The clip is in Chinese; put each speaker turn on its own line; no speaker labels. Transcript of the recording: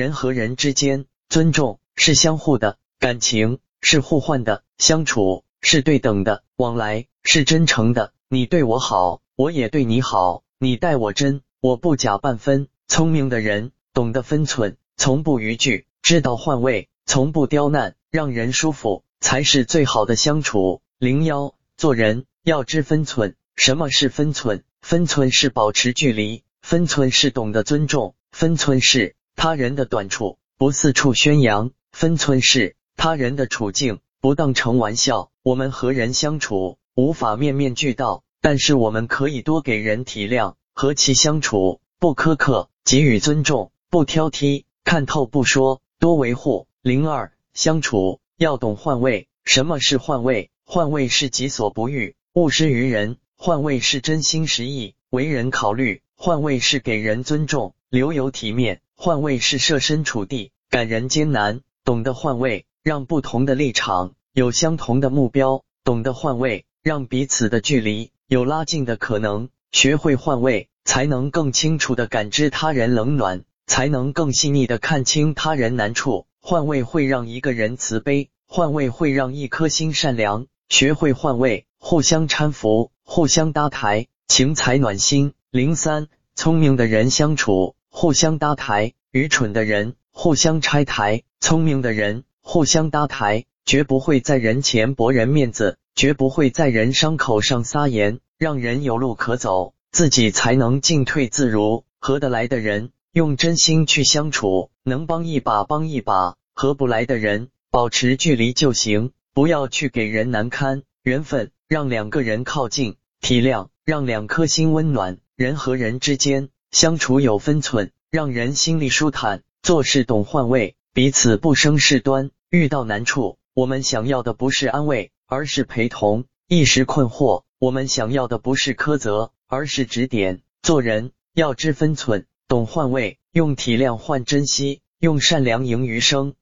人和人之间，尊重是相互的，感情是互换的，相处是对等的，往来是真诚的。你对我好，我也对你好，你待我真，我不假半分。聪明的人懂得分寸，从不逾矩，知道换位，从不刁难，让人舒服才是最好的相处。零幺，做人要知分寸。什么是分寸？分寸是保持距离，分寸是懂得尊重，分寸是他人的短处不四处宣扬，分寸是他人的处境不当成玩笑。我们和人相处无法面面俱到，但是我们可以多给人体谅，和其相处不苛刻，给予尊重，不挑剔，看透不说，多维护。零二相处要懂换位。什么是换位？换位是己所不欲，勿施于人。换位是真心实意为人考虑，换位是给人尊重，留有体面，换位是设身处地感人艰难，懂得换位，让不同的立场有相同的目标，懂得换位，让彼此的距离有拉近的可能，学会换位，才能更清楚的感知他人冷暖，才能更细腻的看清他人难处。换位会让一个人慈悲，换位会让一颗心善良。学会换位，互相搀扶。互相搭台，情才暖心。零三，聪明的人相处互相搭台，愚蠢的人互相拆台。聪明的人互相搭台，绝不会在人前驳人面子，绝不会在人伤口上撒盐，让人有路可走，自己才能进退自如。合得来的人，用真心去相处，能帮一把帮一把；合不来的人，保持距离就行，不要去给人难堪。缘分让两个人靠近。体谅让两颗心温暖，人和人之间相处有分寸，让人心里舒坦。做事懂换位，彼此不生事端。遇到难处，我们想要的不是安慰，而是陪同；一时困惑，我们想要的不是苛责，而是指点。做人要知分寸，懂换位，用体谅换珍惜，用善良赢余生。